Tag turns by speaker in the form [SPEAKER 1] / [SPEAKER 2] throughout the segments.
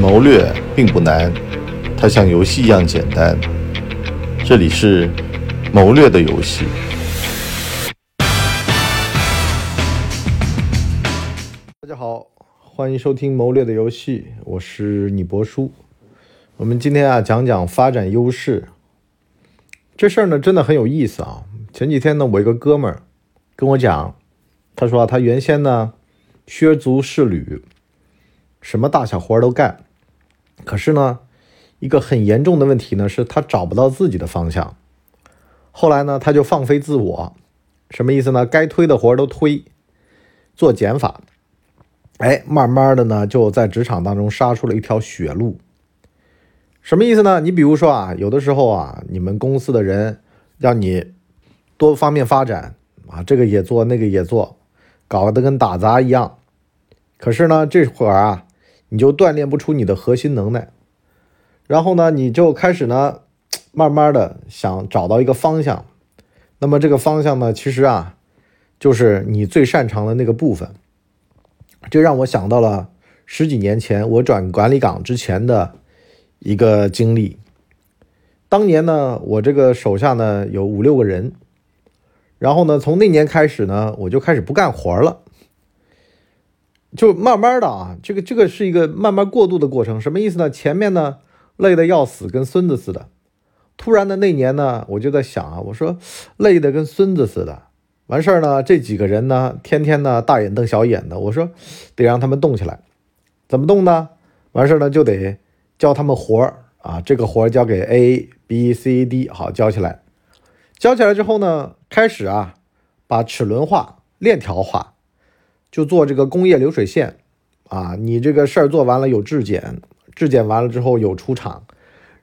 [SPEAKER 1] 谋略并不难，它像游戏一样简单。这里是谋略的游戏。大家好，欢迎收听谋略的游戏，我是你博叔。我们今天啊讲讲发展优势。这事儿呢真的很有意思啊。前几天呢，我一个哥们儿跟我讲，他说他原先呢削足适履。什么大小活都干，可是呢，一个很严重的问题呢，是他找不到自己的方向。后来呢，他就放飞自我，什么意思呢？该推的活都推，做减法。哎，慢慢的呢，就在职场当中杀出了一条血路。什么意思呢？你比如说啊，有的时候啊，你们公司的人让你多方面发展啊，这个也做，那个也做，搞得跟打杂一样。可是呢，这会儿啊。你就锻炼不出你的核心能耐，然后呢，你就开始呢，慢慢的想找到一个方向。那么这个方向呢，其实啊，就是你最擅长的那个部分。这让我想到了十几年前我转管理岗之前的一个经历。当年呢，我这个手下呢有五六个人，然后呢，从那年开始呢，我就开始不干活了。就慢慢的啊，这个这个是一个慢慢过渡的过程，什么意思呢？前面呢累得要死，跟孙子似的。突然的那年呢，我就在想啊，我说累得跟孙子似的。完事儿呢，这几个人呢，天天呢大眼瞪小眼的。我说得让他们动起来，怎么动呢？完事儿呢就得教他们活儿啊，这个活儿交给 A B C D，好教起来。教起来之后呢，开始啊把齿轮化、链条化。就做这个工业流水线，啊，你这个事儿做完了有质检，质检完了之后有出厂，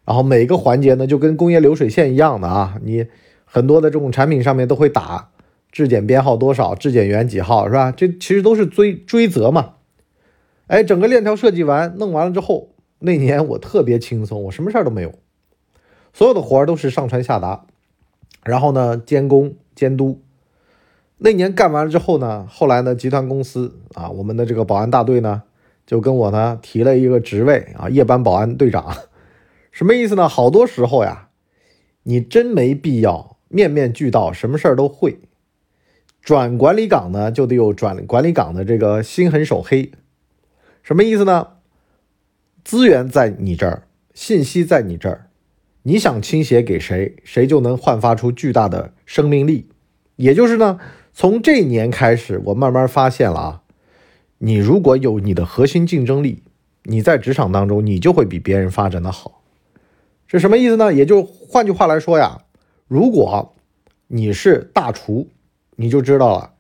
[SPEAKER 1] 然后每个环节呢就跟工业流水线一样的啊，你很多的这种产品上面都会打质检编号多少，质检员几号是吧？这其实都是追追责嘛。哎，整个链条设计完弄完了之后，那年我特别轻松，我什么事儿都没有，所有的活儿都是上传下达，然后呢监工监督。那年干完了之后呢，后来呢，集团公司啊，我们的这个保安大队呢，就跟我呢提了一个职位啊，夜班保安队长。什么意思呢？好多时候呀，你真没必要面面俱到，什么事儿都会。转管理岗呢，就得有转管理岗的这个心狠手黑。什么意思呢？资源在你这儿，信息在你这儿，你想倾斜给谁，谁就能焕发出巨大的生命力。也就是呢。从这年开始，我慢慢发现了啊，你如果有你的核心竞争力，你在职场当中你就会比别人发展的好。是什么意思呢？也就换句话来说呀，如果你是大厨，你就知道了，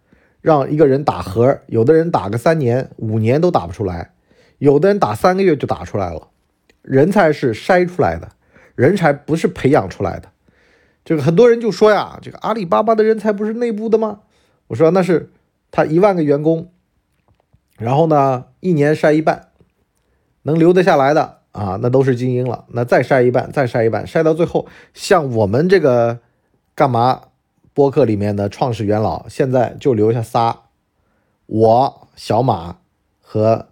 [SPEAKER 1] 让一个人打盒，有的人打个三年、五年都打不出来，有的人打三个月就打出来了。人才是筛出来的，人才不是培养出来的。这个很多人就说呀，这个阿里巴巴的人才不是内部的吗？我说那是他一万个员工，然后呢，一年筛一半，能留得下来的啊，那都是精英了。那再筛一半，再筛一半，筛到最后，像我们这个干嘛播客里面的创始元老，现在就留下仨，我小马和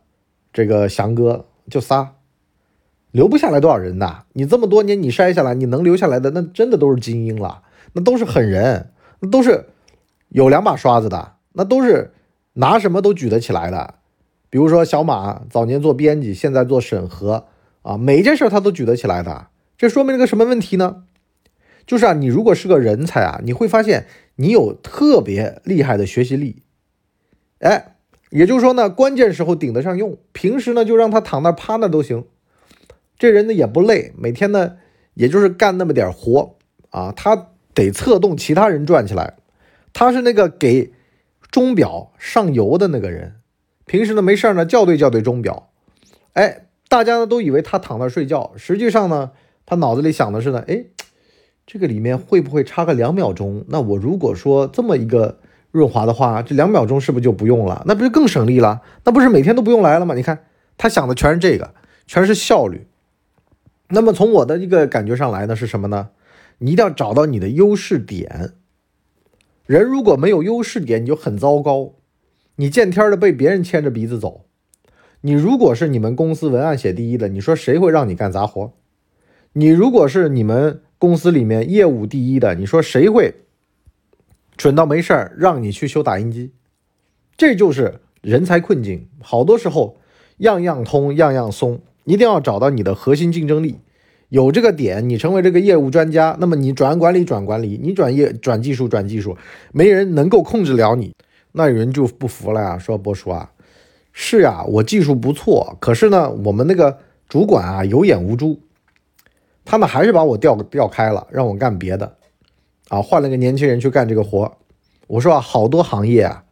[SPEAKER 1] 这个翔哥就仨，留不下来多少人呐？你这么多年你筛下来，你能留下来的那真的都是精英了，那都是狠人，那都是。有两把刷子的，那都是拿什么都举得起来的。比如说小马早年做编辑，现在做审核啊，每一件事他都举得起来的。这说明了个什么问题呢？就是啊，你如果是个人才啊，你会发现你有特别厉害的学习力。哎，也就是说呢，关键时候顶得上用，平时呢就让他躺那趴那都行。这人呢也不累，每天呢也就是干那么点活啊，他得策动其他人转起来。他是那个给钟表上油的那个人，平时呢没事呢校对校对钟表，哎，大家呢都以为他躺那睡觉，实际上呢他脑子里想的是呢，哎，这个里面会不会差个两秒钟？那我如果说这么一个润滑的话，这两秒钟是不是就不用了？那不是更省力了？那不是每天都不用来了吗？你看他想的全是这个，全是效率。那么从我的一个感觉上来呢，是什么呢？你一定要找到你的优势点。人如果没有优势点，你就很糟糕，你见天的被别人牵着鼻子走。你如果是你们公司文案写第一的，你说谁会让你干杂活？你如果是你们公司里面业务第一的，你说谁会蠢到没事儿让你去修打印机？这就是人才困境。好多时候样样通，样样松，一定要找到你的核心竞争力。有这个点，你成为这个业务专家，那么你转管理转管理，你转业转技术转技术，没人能够控制了你。那有人就不服了呀，说波叔啊。是呀，我技术不错，可是呢，我们那个主管啊有眼无珠，他们还是把我调调开了，让我干别的，啊，换了个年轻人去干这个活。我说啊，好多行业啊，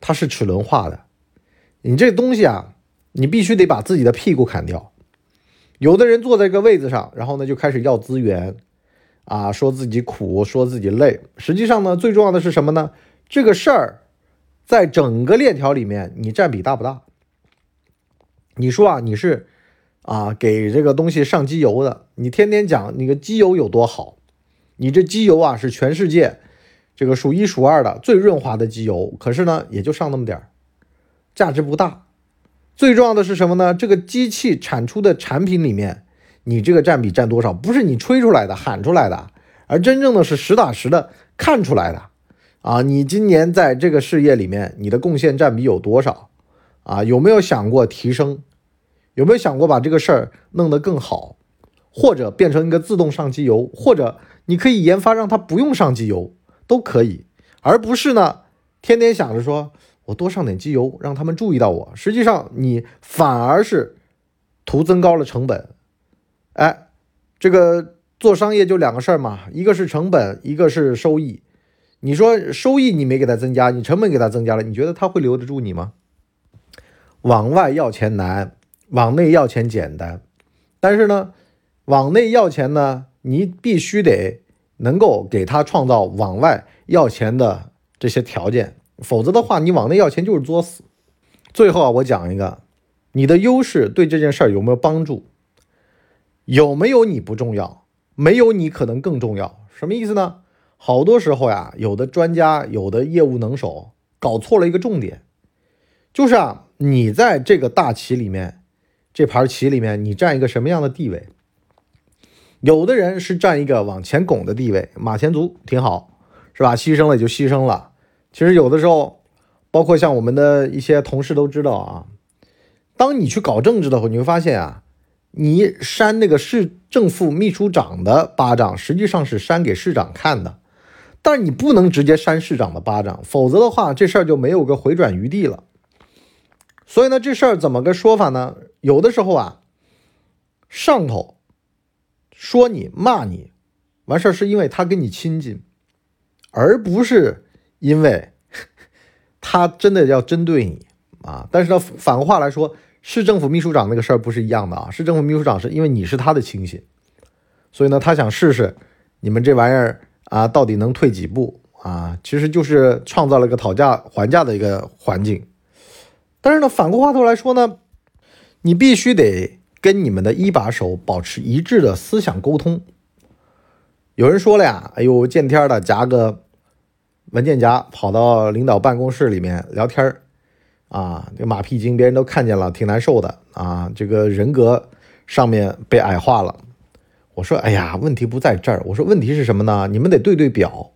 [SPEAKER 1] 它是齿轮化的，你这东西啊，你必须得把自己的屁股砍掉。有的人坐在一个位子上，然后呢就开始要资源，啊，说自己苦，说自己累。实际上呢，最重要的是什么呢？这个事儿，在整个链条里面，你占比大不大？你说啊，你是啊，给这个东西上机油的，你天天讲那个机油有多好，你这机油啊是全世界这个数一数二的最润滑的机油，可是呢也就上那么点儿，价值不大。最重要的是什么呢？这个机器产出的产品里面，你这个占比占多少？不是你吹出来的、喊出来的，而真正的是实打实的看出来的啊！你今年在这个事业里面，你的贡献占比有多少啊？有没有想过提升？有没有想过把这个事儿弄得更好，或者变成一个自动上机油，或者你可以研发让它不用上机油都可以，而不是呢天天想着说我多上点机油让他们注意到我，实际上你反而是图增高了成本。哎，这个做商业就两个事儿嘛，一个是成本，一个是收益。你说收益你没给他增加，你成本给他增加了，你觉得他会留得住你吗？往外要钱难。往内要钱简单，但是呢，往内要钱呢，你必须得能够给他创造往外要钱的这些条件，否则的话，你往内要钱就是作死。最后啊，我讲一个，你的优势对这件事儿有没有帮助？有没有你不重要，没有你可能更重要。什么意思呢？好多时候呀，有的专家，有的业务能手搞错了一个重点，就是啊，你在这个大棋里面。这盘棋里面，你占一个什么样的地位？有的人是占一个往前拱的地位，马前卒挺好，是吧？牺牲了也就牺牲了。其实有的时候，包括像我们的一些同事都知道啊，当你去搞政治的时候，你会发现啊，你扇那个市政府秘书长的巴掌，实际上是扇给市长看的，但是你不能直接扇市长的巴掌，否则的话，这事儿就没有个回转余地了。所以呢，这事儿怎么个说法呢？有的时候啊，上头说你骂你，完事儿是因为他跟你亲近，而不是因为 他真的要针对你啊。但是呢，反过话来说，市政府秘书长那个事儿不是一样的啊。市政府秘书长是因为你是他的亲信，所以呢，他想试试你们这玩意儿啊，到底能退几步啊？其实就是创造了一个讨价还价的一个环境。但是呢，反过话头来说呢，你必须得跟你们的一把手保持一致的思想沟通。有人说了呀，哎呦，见天的夹个文件夹跑到领导办公室里面聊天儿啊，这马屁精别人都看见了，挺难受的啊，这个人格上面被矮化了。我说，哎呀，问题不在这儿，我说问题是什么呢？你们得对对表，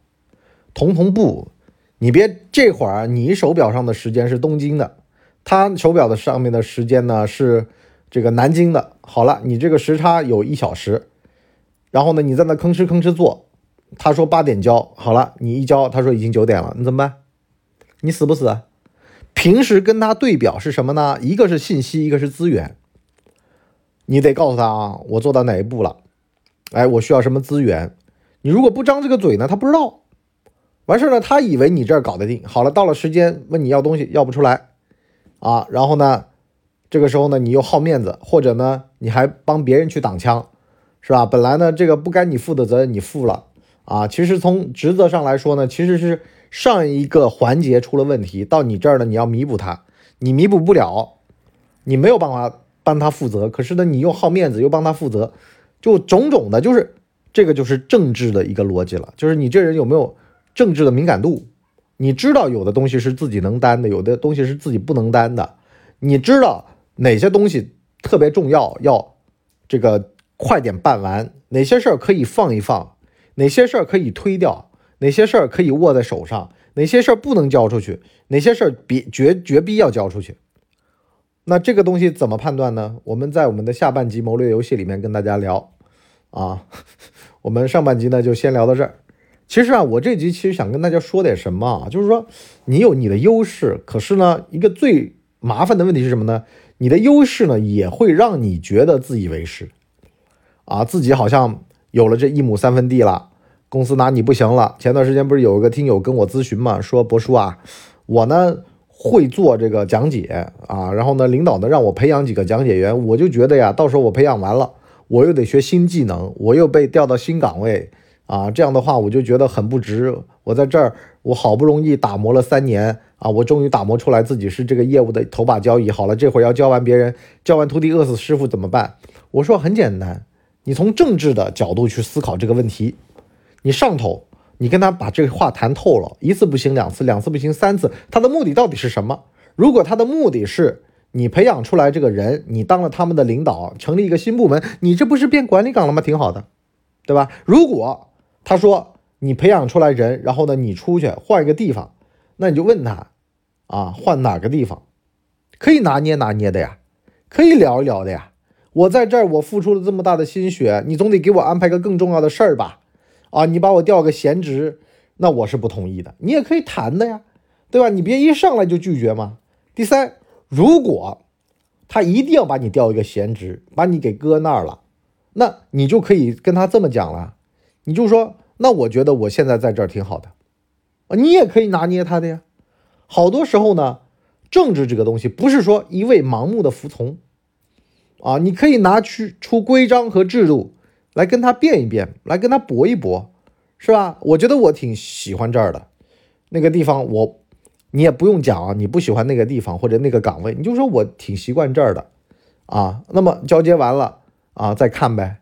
[SPEAKER 1] 同同步，你别这会儿你手表上的时间是东京的。他手表的上面的时间呢是这个南京的。好了，你这个时差有一小时，然后呢，你在那吭哧吭哧做。他说八点交，好了，你一交，他说已经九点了，你怎么办？你死不死？平时跟他对表是什么呢？一个是信息，一个是资源。你得告诉他啊，我做到哪一步了？哎，我需要什么资源？你如果不张这个嘴呢，他不知道。完事儿呢，他以为你这儿搞得定。好了，到了时间问你要东西，要不出来。啊，然后呢，这个时候呢，你又好面子，或者呢，你还帮别人去挡枪，是吧？本来呢，这个不该你负的责任你负了啊。其实从职责上来说呢，其实是上一个环节出了问题，到你这儿呢，你要弥补它，你弥补不了，你没有办法帮他负责。可是呢，你又好面子，又帮他负责，就种种的，就是这个就是政治的一个逻辑了，就是你这人有没有政治的敏感度？你知道有的东西是自己能担的，有的东西是自己不能担的。你知道哪些东西特别重要，要这个快点办完；哪些事儿可以放一放；哪些事儿可以推掉；哪些事儿可以握在手上；哪些事儿不能交出去；哪些事儿别绝绝逼要交出去。那这个东西怎么判断呢？我们在我们的下半集谋略游戏里面跟大家聊啊。我们上半集呢就先聊到这儿。其实啊，我这集其实想跟大家说点什么啊，就是说你有你的优势，可是呢，一个最麻烦的问题是什么呢？你的优势呢也会让你觉得自以为是啊，自己好像有了这一亩三分地了，公司拿你不行了。前段时间不是有一个听友跟我咨询嘛，说博叔啊，我呢。会做这个讲解啊，然后呢，领导呢让我培养几个讲解员，我就觉得呀，到时候我培养完了，我又得学新技能，我又被调到新岗位啊，这样的话我就觉得很不值。我在这儿，我好不容易打磨了三年啊，我终于打磨出来自己是这个业务的头把交椅。好了，这会儿要教完别人，教完徒弟饿死师傅怎么办？我说很简单，你从政治的角度去思考这个问题，你上头。你跟他把这个话谈透了，一次不行两次，两次不行三次，他的目的到底是什么？如果他的目的是你培养出来这个人，你当了他们的领导，成立一个新部门，你这不是变管理岗了吗？挺好的，对吧？如果他说你培养出来人，然后呢你出去换一个地方，那你就问他啊，换哪个地方？可以拿捏拿捏的呀，可以聊一聊的呀。我在这儿我付出了这么大的心血，你总得给我安排个更重要的事儿吧？啊，你把我调个闲职，那我是不同意的。你也可以谈的呀，对吧？你别一上来就拒绝嘛。第三，如果他一定要把你调一个闲职，把你给搁那儿了，那你就可以跟他这么讲了，你就说，那我觉得我现在在这儿挺好的啊。你也可以拿捏他的呀。好多时候呢，政治这个东西不是说一味盲目的服从啊，你可以拿去出规章和制度。来跟他辩一辩，来跟他搏一搏，是吧？我觉得我挺喜欢这儿的，那个地方我，你也不用讲啊，你不喜欢那个地方或者那个岗位，你就说我挺习惯这儿的，啊，那么交接完了啊，再看呗，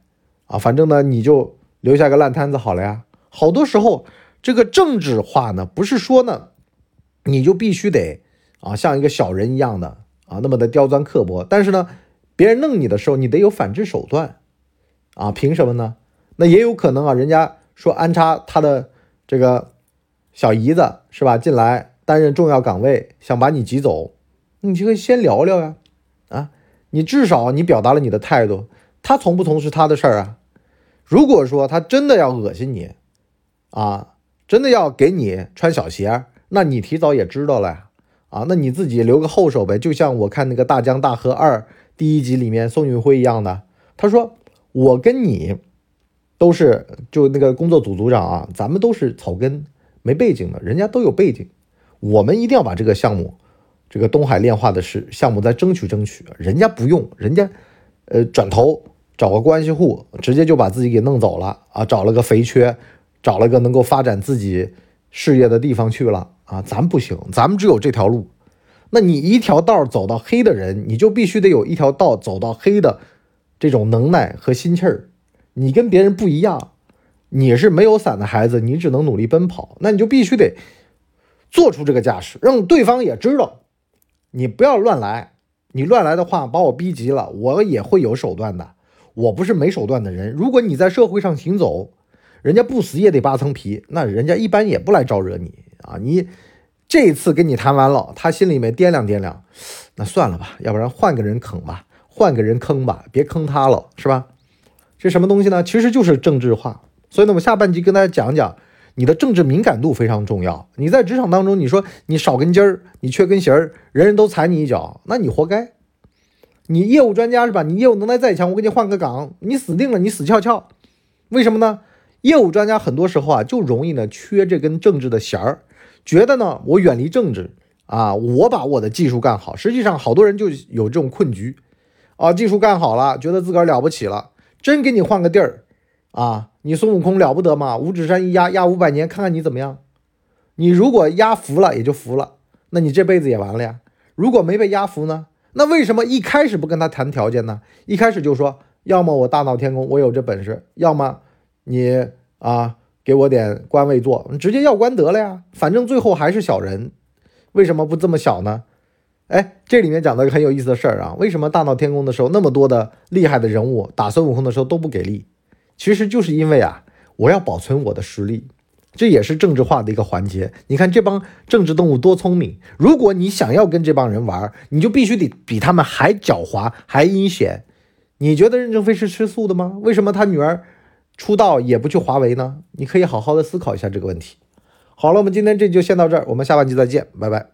[SPEAKER 1] 啊，反正呢你就留下个烂摊子好了呀。好多时候这个政治化呢，不是说呢，你就必须得啊像一个小人一样的啊那么的刁钻刻薄，但是呢，别人弄你的时候，你得有反制手段。啊，凭什么呢？那也有可能啊，人家说安插他的这个小姨子是吧，进来担任重要岗位，想把你挤走，你就可以先聊聊呀。啊，你至少你表达了你的态度，他从不从是他的事儿啊。如果说他真的要恶心你，啊，真的要给你穿小鞋，那你提早也知道了呀。啊，那你自己留个后手呗，就像我看那个《大江大河二》第一集里面宋运辉一样的，他说。我跟你都是就那个工作组组长啊，咱们都是草根没背景的，人家都有背景，我们一定要把这个项目，这个东海炼化的事项目再争取争取，人家不用，人家呃转头找个关系户，直接就把自己给弄走了啊，找了个肥缺，找了个能够发展自己事业的地方去了啊，咱不行，咱们只有这条路，那你一条道走到黑的人，你就必须得有一条道走到黑的。这种能耐和心气儿，你跟别人不一样，你是没有伞的孩子，你只能努力奔跑，那你就必须得做出这个架势，让对方也知道，你不要乱来，你乱来的话把我逼急了，我也会有手段的，我不是没手段的人。如果你在社会上行走，人家不死也得扒层皮，那人家一般也不来招惹你啊。你这次跟你谈完了，他心里面掂量掂量，那算了吧，要不然换个人坑吧。换个人坑吧，别坑他了，是吧？这什么东西呢？其实就是政治化。所以呢，我下半集跟大家讲讲，你的政治敏感度非常重要。你在职场当中，你说你少根筋儿，你缺根弦儿，人人都踩你一脚，那你活该。你业务专家是吧？你业务能耐再强，我给你换个岗，你死定了，你死翘翘。为什么呢？业务专家很多时候啊，就容易呢缺这根政治的弦儿，觉得呢我远离政治啊，我把我的技术干好。实际上，好多人就有这种困局。啊，技术干好了，觉得自个儿了不起了，真给你换个地儿，啊，你孙悟空了不得吗？五指山一压压五百年，看看你怎么样。你如果压服了，也就服了，那你这辈子也完了呀。如果没被压服呢？那为什么一开始不跟他谈条件呢？一开始就说，要么我大闹天宫，我有这本事，要么你啊给我点官位做，直接要官得了呀。反正最后还是小人，为什么不这么小呢？哎，这里面讲到一个很有意思的事儿啊，为什么大闹天宫的时候那么多的厉害的人物打孙悟空的时候都不给力？其实就是因为啊，我要保存我的实力。这也是政治化的一个环节。你看这帮政治动物多聪明！如果你想要跟这帮人玩，你就必须得比他们还狡猾、还阴险。你觉得任正非是吃素的吗？为什么他女儿出道也不去华为呢？你可以好好的思考一下这个问题。好了，我们今天这就先到这儿，我们下半集再见，拜拜。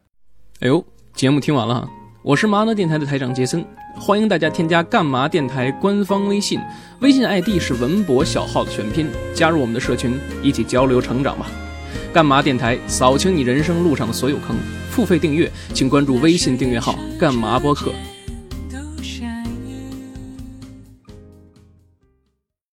[SPEAKER 2] 哎呦，节目听完了，我是麻辣电台的台长杰森。欢迎大家添加干嘛电台官方微信，微信 ID 是文博小号的全拼，加入我们的社群，一起交流成长吧。干嘛电台扫清你人生路上的所有坑，付费订阅请关注微信订阅号干嘛播客。